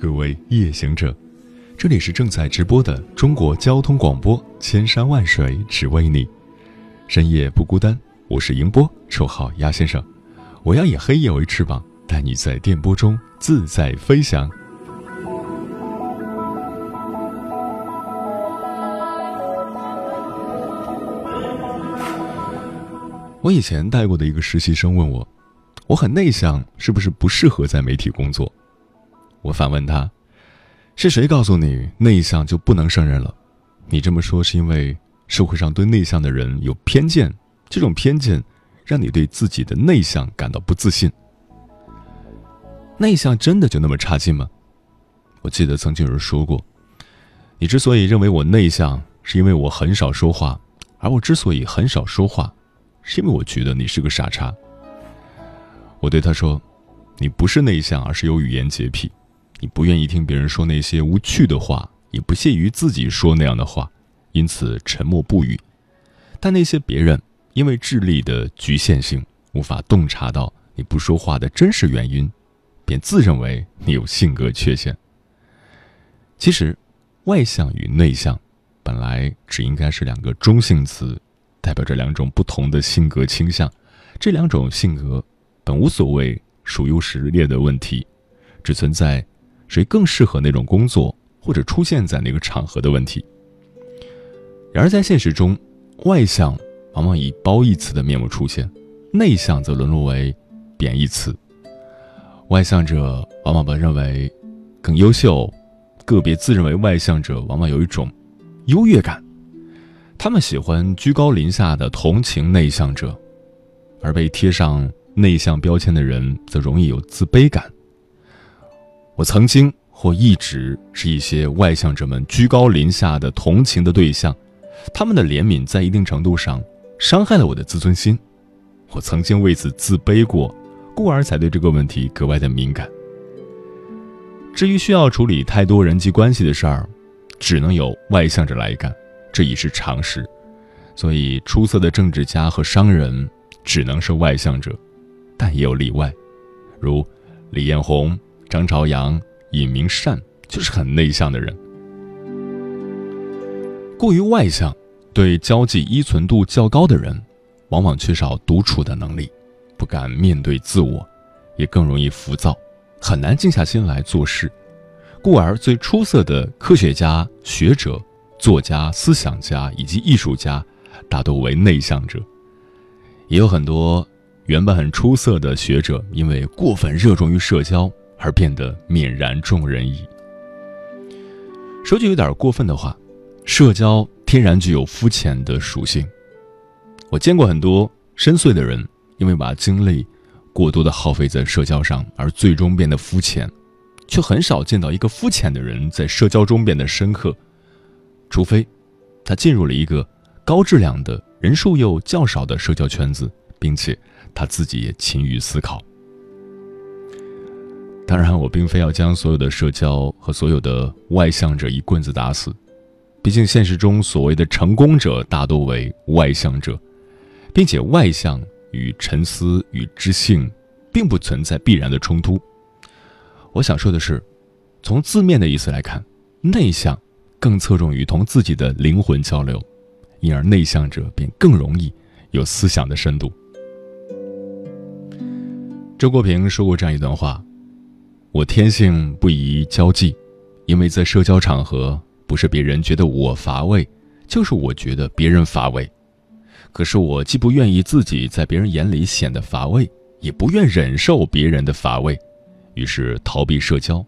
各位夜行者，这里是正在直播的中国交通广播，千山万水只为你，深夜不孤单。我是迎波，绰号鸭先生。我要以黑夜为翅膀，带你在电波中自在飞翔。我以前带过的一个实习生问我，我很内向，是不是不适合在媒体工作？我反问他：“是谁告诉你内向就不能胜任了？你这么说是因为社会上对内向的人有偏见，这种偏见让你对自己的内向感到不自信。内向真的就那么差劲吗？”我记得曾经有人说过：“你之所以认为我内向，是因为我很少说话，而我之所以很少说话，是因为我觉得你是个傻叉。”我对他说：“你不是内向，而是有语言洁癖。”你不愿意听别人说那些无趣的话，也不屑于自己说那样的话，因此沉默不语。但那些别人因为智力的局限性，无法洞察到你不说话的真实原因，便自认为你有性格缺陷。其实，外向与内向本来只应该是两个中性词，代表着两种不同的性格倾向。这两种性格本无所谓孰优孰劣的问题，只存在。谁更适合那种工作，或者出现在那个场合的问题？然而在现实中，外向往往以褒义词的面目出现，内向则沦落为贬义词。外向者往往被认为更优秀，个别自认为外向者往往有一种优越感，他们喜欢居高临下的同情内向者，而被贴上内向标签的人则容易有自卑感。我曾经或一直是一些外向者们居高临下的同情的对象，他们的怜悯在一定程度上伤害了我的自尊心，我曾经为此自卑过，故而才对这个问题格外的敏感。至于需要处理太多人际关系的事儿，只能由外向者来干，这已是常识。所以，出色的政治家和商人只能是外向者，但也有例外，如李彦宏。张朝阳、尹明善就是很内向的人，过于外向、对交际依存度较高的人，往往缺少独处的能力，不敢面对自我，也更容易浮躁，很难静下心来做事。故而，最出色的科学家、学者、作家、思想家以及艺术家，大多为内向者。也有很多原本很出色的学者，因为过分热衷于社交。而变得泯然众人矣。说句有点过分的话，社交天然具有肤浅的属性。我见过很多深邃的人，因为把精力过多的耗费在社交上，而最终变得肤浅，却很少见到一个肤浅的人在社交中变得深刻，除非他进入了一个高质量的人数又较少的社交圈子，并且他自己也勤于思考。当然，我并非要将所有的社交和所有的外向者一棍子打死，毕竟现实中所谓的成功者大多为外向者，并且外向与沉思与知性并不存在必然的冲突。我想说的是，从字面的意思来看，内向更侧重于同自己的灵魂交流，因而内向者便更容易有思想的深度。周国平说过这样一段话。我天性不宜交际，因为在社交场合，不是别人觉得我乏味，就是我觉得别人乏味。可是我既不愿意自己在别人眼里显得乏味，也不愿忍受别人的乏味，于是逃避社交。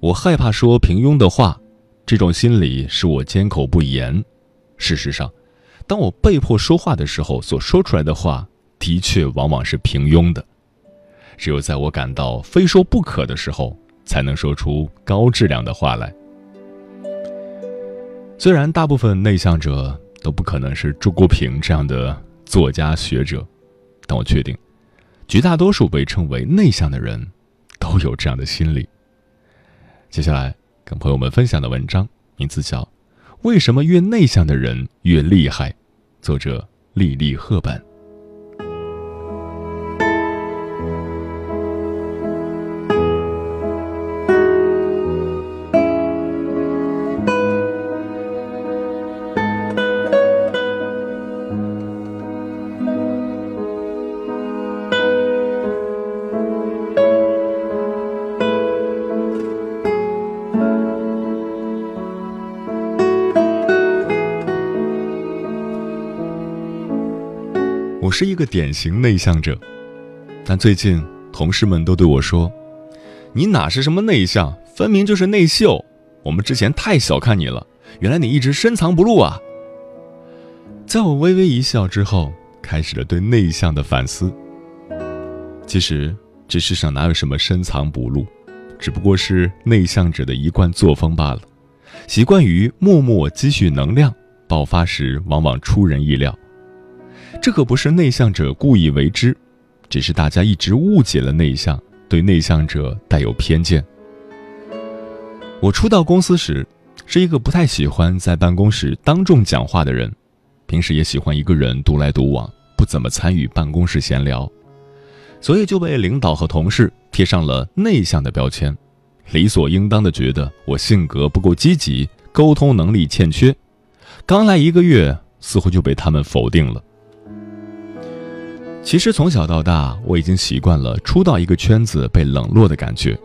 我害怕说平庸的话，这种心理使我缄口不言。事实上，当我被迫说话的时候，所说出来的话的确往往是平庸的。只有在我感到非说不可的时候，才能说出高质量的话来。虽然大部分内向者都不可能是朱国平这样的作家学者，但我确定，绝大多数被称为内向的人，都有这样的心理。接下来跟朋友们分享的文章名字叫《为什么越内向的人越厉害》，作者莉莉·赫本。典型内向者，但最近同事们都对我说：“你哪是什么内向，分明就是内秀。我们之前太小看你了，原来你一直深藏不露啊！”在我微微一笑之后，开始了对内向的反思。其实这世上哪有什么深藏不露，只不过是内向者的一贯作风罢了，习惯于默默积蓄能量，爆发时往往出人意料。这可不是内向者故意为之，只是大家一直误解了内向，对内向者带有偏见。我初到公司时，是一个不太喜欢在办公室当众讲话的人，平时也喜欢一个人独来独往，不怎么参与办公室闲聊，所以就被领导和同事贴上了内向的标签，理所应当的觉得我性格不够积极，沟通能力欠缺。刚来一个月，似乎就被他们否定了。其实从小到大，我已经习惯了初到一个圈子被冷落的感觉。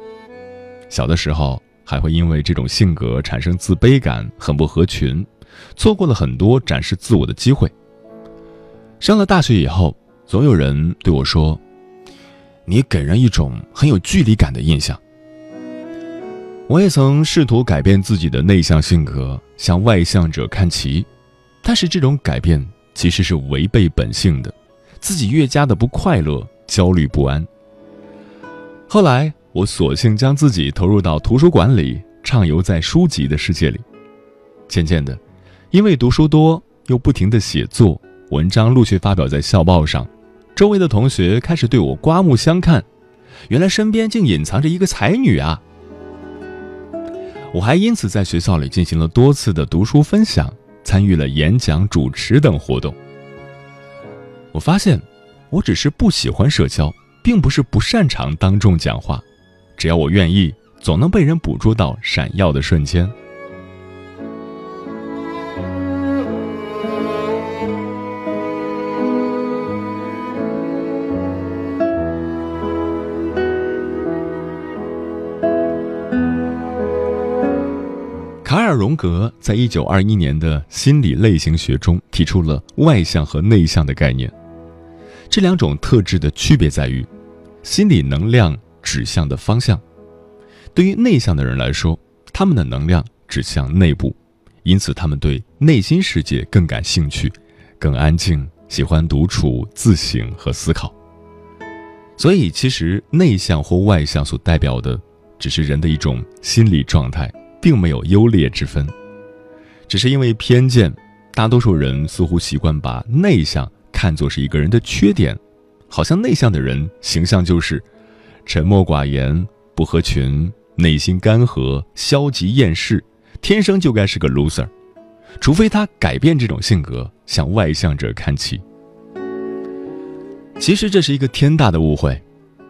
小的时候还会因为这种性格产生自卑感，很不合群，错过了很多展示自我的机会。上了大学以后，总有人对我说：“你给人一种很有距离感的印象。”我也曾试图改变自己的内向性格，向外向者看齐，但是这种改变其实是违背本性的。自己越加的不快乐、焦虑不安。后来，我索性将自己投入到图书馆里，畅游在书籍的世界里。渐渐的，因为读书多，又不停的写作，文章陆续发表在校报上，周围的同学开始对我刮目相看。原来身边竟隐藏着一个才女啊！我还因此在学校里进行了多次的读书分享，参与了演讲、主持等活动。我发现，我只是不喜欢社交，并不是不擅长当众讲话。只要我愿意，总能被人捕捉到闪耀的瞬间。卡尔·荣格在一九二一年的心理类型学中提出了外向和内向的概念。这两种特质的区别在于，心理能量指向的方向。对于内向的人来说，他们的能量指向内部，因此他们对内心世界更感兴趣，更安静，喜欢独处、自省和思考。所以，其实内向或外向所代表的，只是人的一种心理状态，并没有优劣之分。只是因为偏见，大多数人似乎习惯把内向。看作是一个人的缺点，好像内向的人形象就是沉默寡言、不合群、内心干涸、消极厌世，天生就该是个 loser。除非他改变这种性格，向外向者看齐。其实这是一个天大的误会，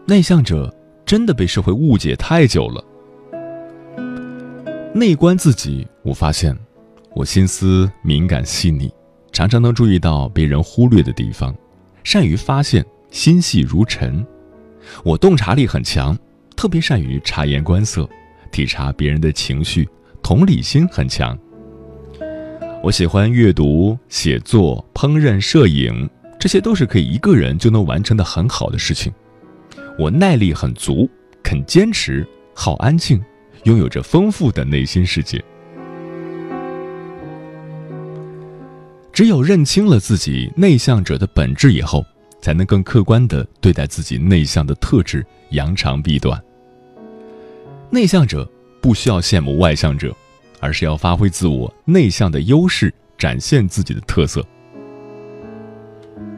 内向者真的被社会误解太久了。内观自己，我发现我心思敏感细腻。常常能注意到别人忽略的地方，善于发现，心细如尘。我洞察力很强，特别善于察言观色，体察别人的情绪，同理心很强。我喜欢阅读、写作、烹饪、摄影，这些都是可以一个人就能完成的很好的事情。我耐力很足，肯坚持，好安静，拥有着丰富的内心世界。只有认清了自己内向者的本质以后，才能更客观地对待自己内向的特质，扬长避短。内向者不需要羡慕外向者。而是要发挥自我内向的优势，展现自己的特色。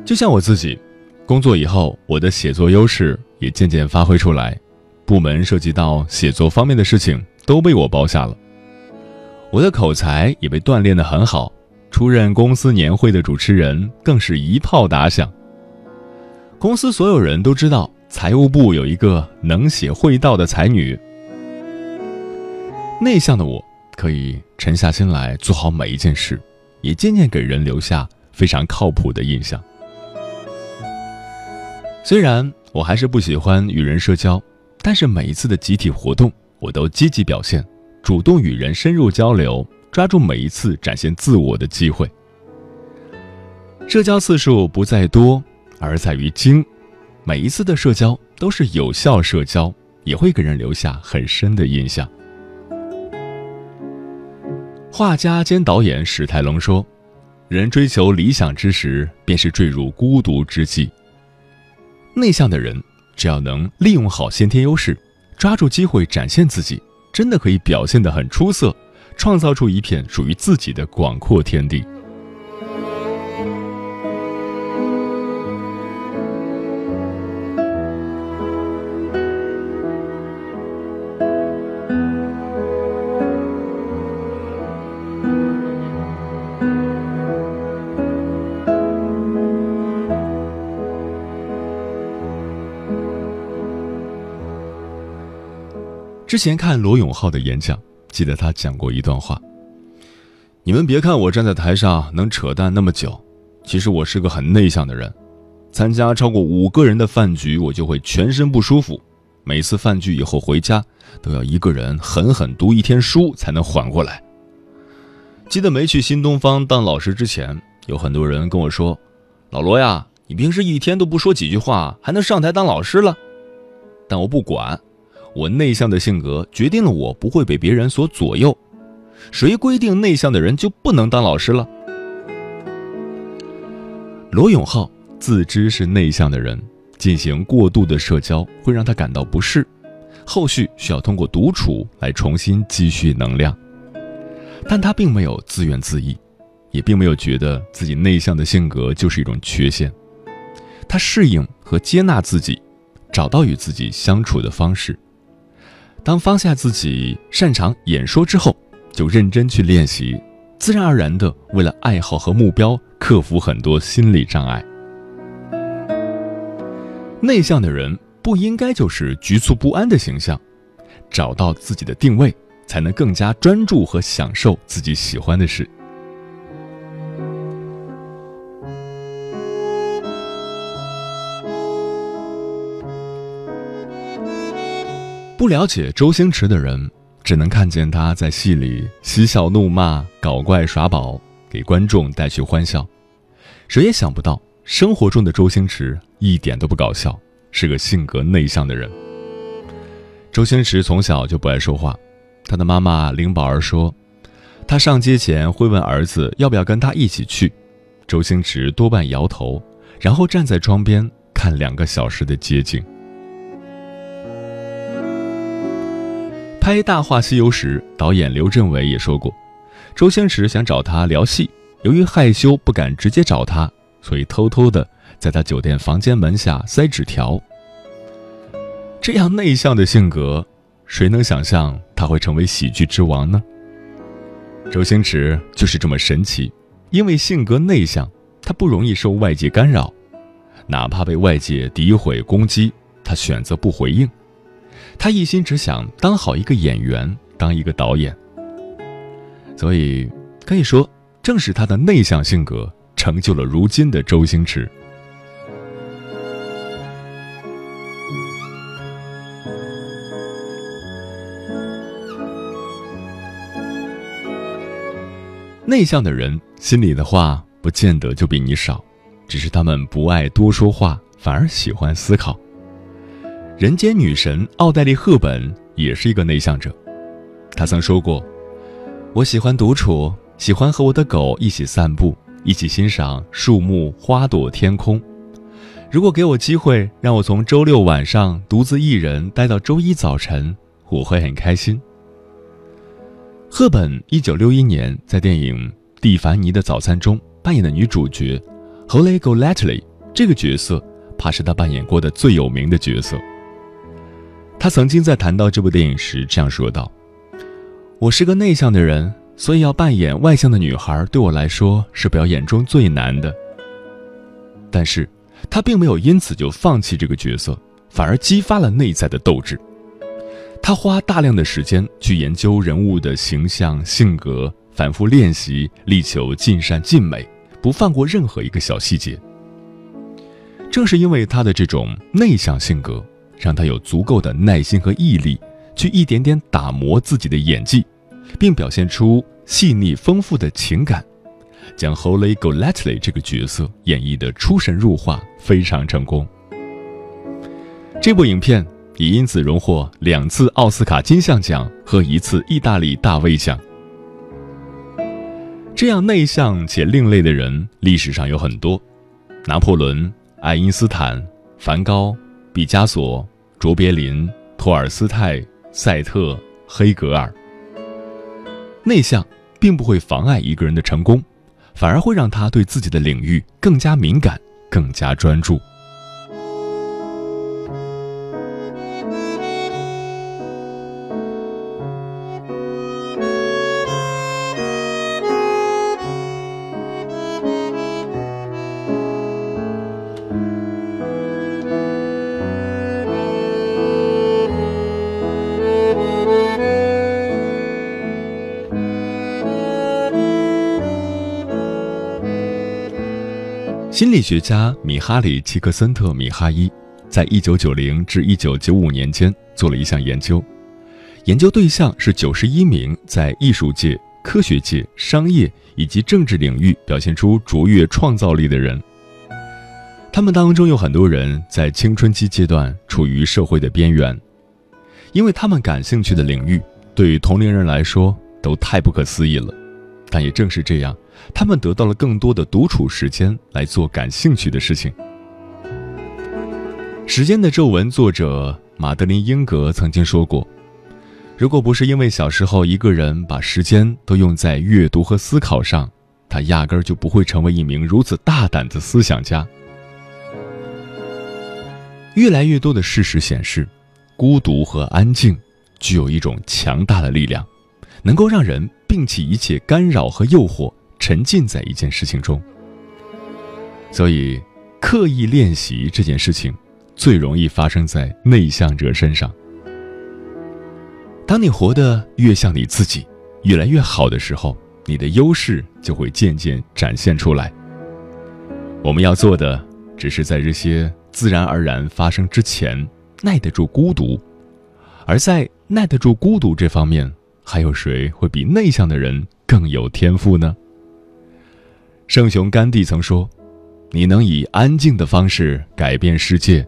就像我自己，工作以后，我的写作优势也渐渐发挥出来。部门涉及到写作方面的事情，都被我包下了。我的口才也被锻炼得很好，出任公司年会的主持人更是一炮打响。公司所有人都知道，财务部有一个能写会道的才女。内向的我。可以沉下心来做好每一件事，也渐渐给人留下非常靠谱的印象。虽然我还是不喜欢与人社交，但是每一次的集体活动，我都积极表现，主动与人深入交流，抓住每一次展现自我的机会。社交次数不在多，而在于精。每一次的社交都是有效社交，也会给人留下很深的印象。画家兼导演史泰龙说：“人追求理想之时，便是坠入孤独之际。内向的人，只要能利用好先天优势，抓住机会展现自己，真的可以表现得很出色，创造出一片属于自己的广阔天地。”之前看罗永浩的演讲，记得他讲过一段话：“你们别看我站在台上能扯淡那么久，其实我是个很内向的人。参加超过五个人的饭局，我就会全身不舒服。每次饭局以后回家，都要一个人狠狠读一天书才能缓过来。记得没去新东方当老师之前，有很多人跟我说：‘老罗呀，你平时一天都不说几句话，还能上台当老师了？’但我不管。”我内向的性格决定了我不会被别人所左右，谁规定内向的人就不能当老师了？罗永浩自知是内向的人，进行过度的社交会让他感到不适，后续需要通过独处来重新积蓄能量。但他并没有自怨自艾，也并没有觉得自己内向的性格就是一种缺陷，他适应和接纳自己，找到与自己相处的方式。当放下自己擅长演说之后，就认真去练习，自然而然的为了爱好和目标克服很多心理障碍。内向的人不应该就是局促不安的形象，找到自己的定位，才能更加专注和享受自己喜欢的事。不了解周星驰的人，只能看见他在戏里嬉笑怒骂、搞怪耍宝，给观众带去欢笑。谁也想不到，生活中的周星驰一点都不搞笑，是个性格内向的人。周星驰从小就不爱说话，他的妈妈林宝儿说，他上街前会问儿子要不要跟他一起去，周星驰多半摇头，然后站在窗边看两个小时的街景。拍《大话西游》时，导演刘镇伟也说过，周星驰想找他聊戏，由于害羞不敢直接找他，所以偷偷的在他酒店房间门下塞纸条。这样内向的性格，谁能想象他会成为喜剧之王呢？周星驰就是这么神奇，因为性格内向，他不容易受外界干扰，哪怕被外界诋毁攻击，他选择不回应。他一心只想当好一个演员当一个导演所以可以说正是他的内向性格成就了如今的周星驰。内向的人心里的话不见得就比你少只是他们不爱多说话反而喜欢思考。人间女神奥黛丽·赫本也是一个内向者，她曾说过：“我喜欢独处，喜欢和我的狗一起散步，一起欣赏树木、花朵、天空。如果给我机会，让我从周六晚上独自一人待到周一早晨，我会很开心。”赫本一九六一年在电影《蒂凡尼的早餐》中扮演的女主角 Holly Golightly，这个角色怕是她扮演过的最有名的角色。他曾经在谈到这部电影时这样说道：“我是个内向的人，所以要扮演外向的女孩对我来说是表演中最难的。”但是，他并没有因此就放弃这个角色，反而激发了内在的斗志。他花大量的时间去研究人物的形象、性格，反复练习，力求尽善尽美，不放过任何一个小细节。正是因为他的这种内向性格，让他有足够的耐心和毅力，去一点点打磨自己的演技，并表现出细腻丰富的情感，将 Holy g o l e t l y 这个角色演绎的出神入化，非常成功。这部影片。也因此荣获两次奥斯卡金像奖和一次意大利大卫奖。这样内向且另类的人，历史上有很多：拿破仑、爱因斯坦、梵高、毕加索、卓别林、托尔斯泰、赛特、黑格尔。内向并不会妨碍一个人的成功，反而会让他对自己的领域更加敏感、更加专注。心理学家米哈里·齐克森特·米哈伊在1990至1995年间做了一项研究，研究对象是91名在艺术界、科学界、商业以及政治领域表现出卓越创造力的人。他们当中有很多人在青春期阶段处于社会的边缘，因为他们感兴趣的领域对于同龄人来说都太不可思议了。但也正是这样。他们得到了更多的独处时间来做感兴趣的事情。《时间的皱纹》作者马德琳·英格曾经说过：“如果不是因为小时候一个人把时间都用在阅读和思考上，他压根儿就不会成为一名如此大胆的思想家。”越来越多的事实显示，孤独和安静具有一种强大的力量，能够让人摒弃一切干扰和诱惑。沉浸在一件事情中，所以刻意练习这件事情最容易发生在内向者身上。当你活得越像你自己，越来越好的时候，你的优势就会渐渐展现出来。我们要做的，只是在这些自然而然发生之前，耐得住孤独。而在耐得住孤独这方面，还有谁会比内向的人更有天赋呢？圣雄甘地曾说：“你能以安静的方式改变世界。”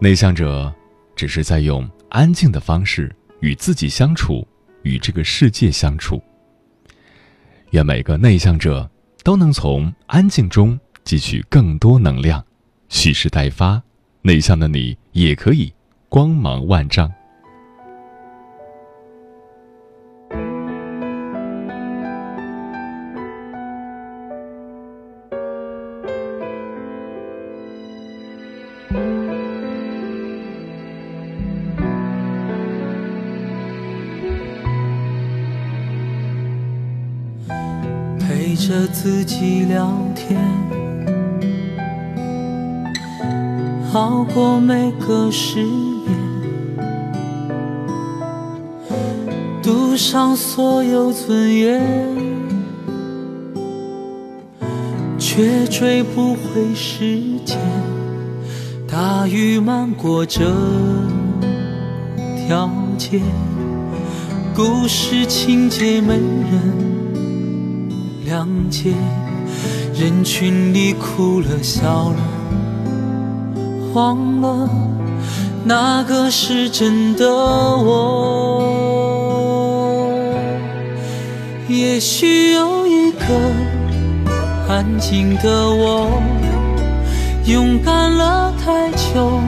内向者只是在用安静的方式与自己相处，与这个世界相处。愿每个内向者都能从安静中汲取更多能量，蓄势待发。内向的你也可以光芒万丈。着自己聊天，熬过每个失眠，赌上所有尊严，却追不回时间。大雨漫过这条街，故事情节没人。谅解，人群里哭了笑了，忘了那个是真的我。也许有一个安静的我，勇敢了太久，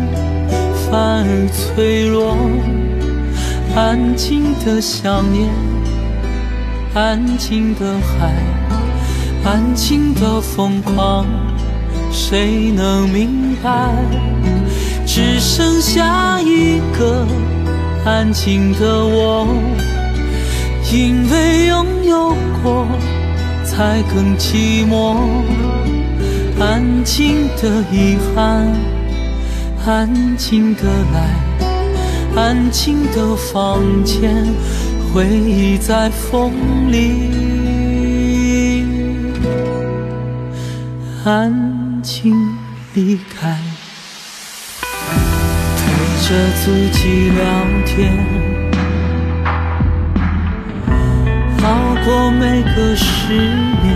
反而脆弱，安静的想念。安静的海，安静的疯狂，谁能明白？只剩下一个安静的我，因为拥有过，才更寂寞。安静的遗憾，安静的来，安静的房间。回忆在风里安静离开，陪着自己聊天，熬过每个失眠，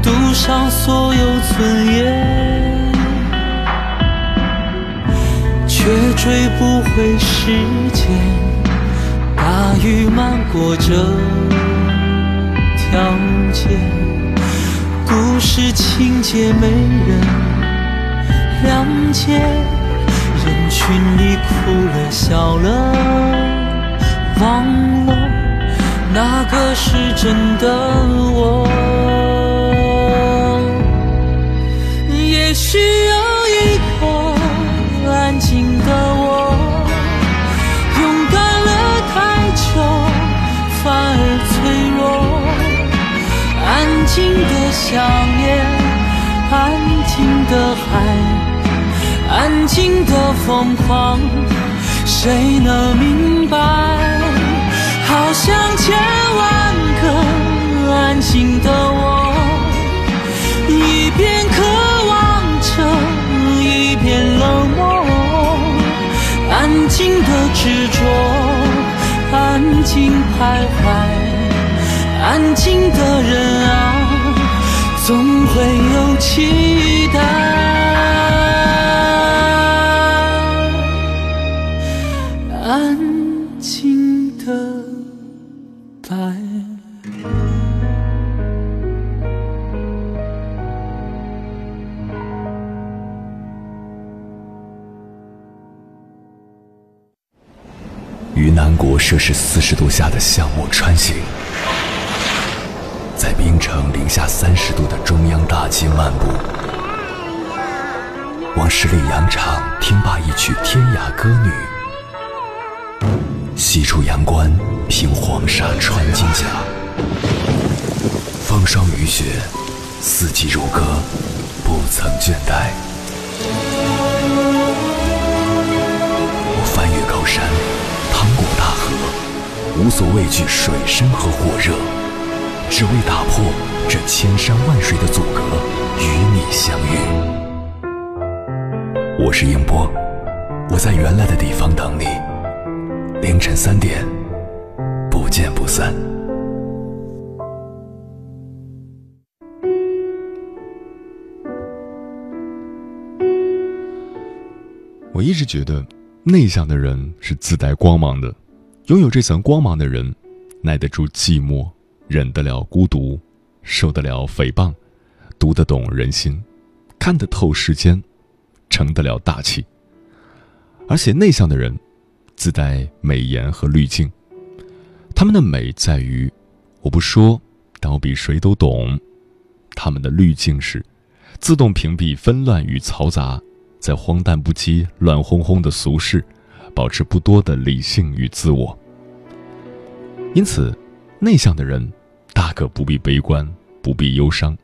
赌上所有尊严。追不回时间，大雨漫过这条街，故事情节没人谅解，人群里哭了笑了，忘了那个是真的我，静的想念，安静的海，安静的疯狂，谁能明白？好像千万个安静的我，一边渴望着，一边冷漠。安静的执着，安静徘徊，安静的人啊，总会有期待。安静的白。于南国摄氏四十度下的项目穿行，下三十度的中央大街漫步，往十里洋场听罢一曲天涯歌女，西出阳关凭黄沙穿金甲，风霜雨雪，四季如歌，不曾倦怠。我翻越高山。趟过大河，无所畏惧水深和火热，只为打破这千山万水的阻隔，与你相遇。我是英波，我在原来的地方等你。凌晨三点，不见不散。我一直觉得。内向的人是自带光芒的，拥有这层光芒的人，耐得住寂寞，忍得了孤独，受得了诽谤，读得懂人心，看得透世间，成得了大气。而且内向的人，自带美颜和滤镜，他们的美在于，我不说，但我比谁都懂。他们的滤镜是，自动屏蔽纷乱与嘈杂。在荒诞不羁、乱哄哄的俗世，保持不多的理性与自我。因此，内向的人大可不必悲观，不必忧伤。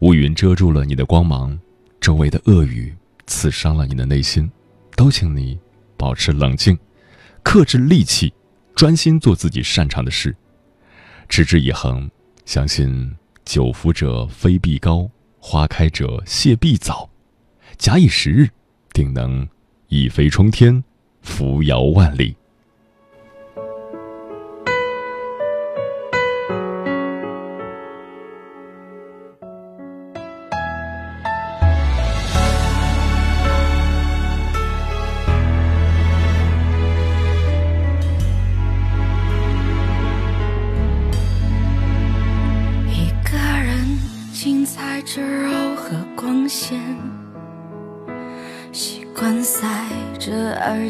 乌云遮住了你的光芒，周围的恶语刺伤了你的内心，都请你保持冷静，克制戾气，专心做自己擅长的事，持之以恒。相信久服者非必高，花开者谢必早。假以时日，定能一飞冲天，扶摇万里。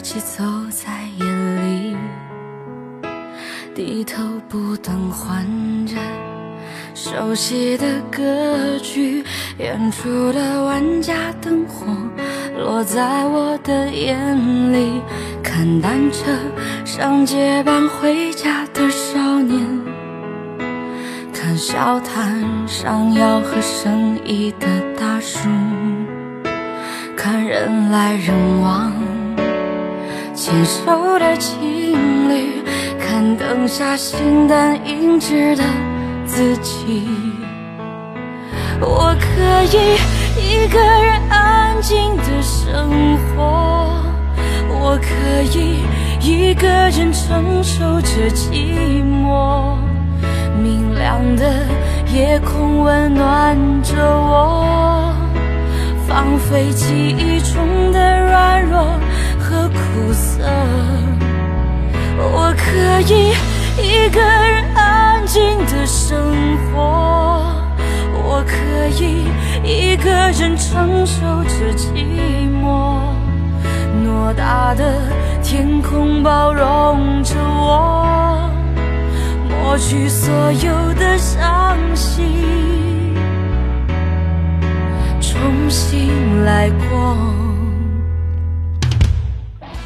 一起走在夜里，低头不断换着熟悉的歌曲，远处的万家灯火落在我的眼里，看单车上街伴回家的少年，看小摊上吆喝生意的大叔。看人来人往，牵手的情侣，看灯下形单影只的自己。我可以一个人安静的生活，我可以一个人承受着寂寞。明亮的夜空温暖着我。放飞记忆中的软弱苦涩，我可以一个人安静的生活，我可以一个人承受着寂寞。偌大的天空包容着我，抹去所有的伤心。重新来过。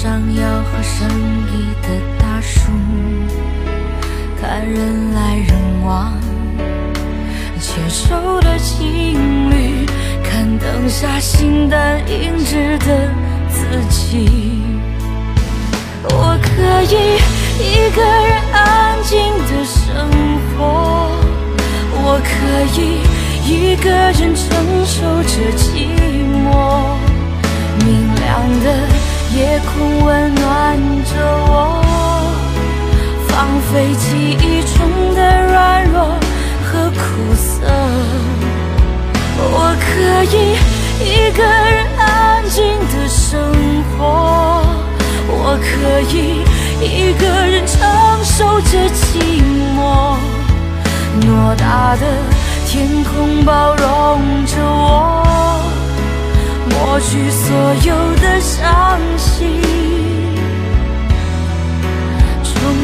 吆喝生意的大叔，看人来人往，牵手的情侣，看灯下形单影只的自己。我可以一个人安静的生活，我可以一个人承受着放飞记忆中的软弱和苦涩。我可以一个人安静的生活，我可以一个人承受着寂寞。偌大的天空包容着我。抹去所有的伤心，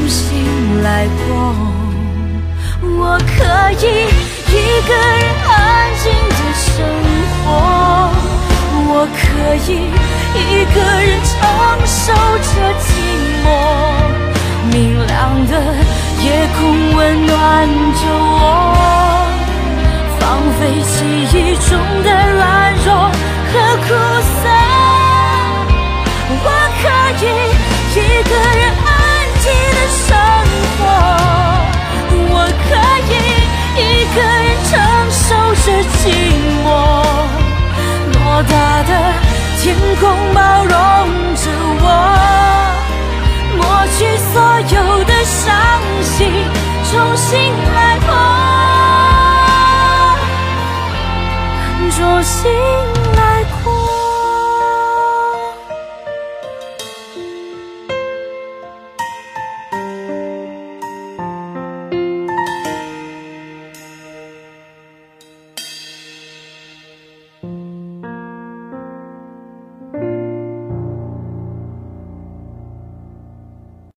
重新来过。我可以一个人安静的生活，我可以一个人承受着寂寞。明亮的夜空温暖着我，大的天空包容着我，抹去所有的伤心，重新来过，重新。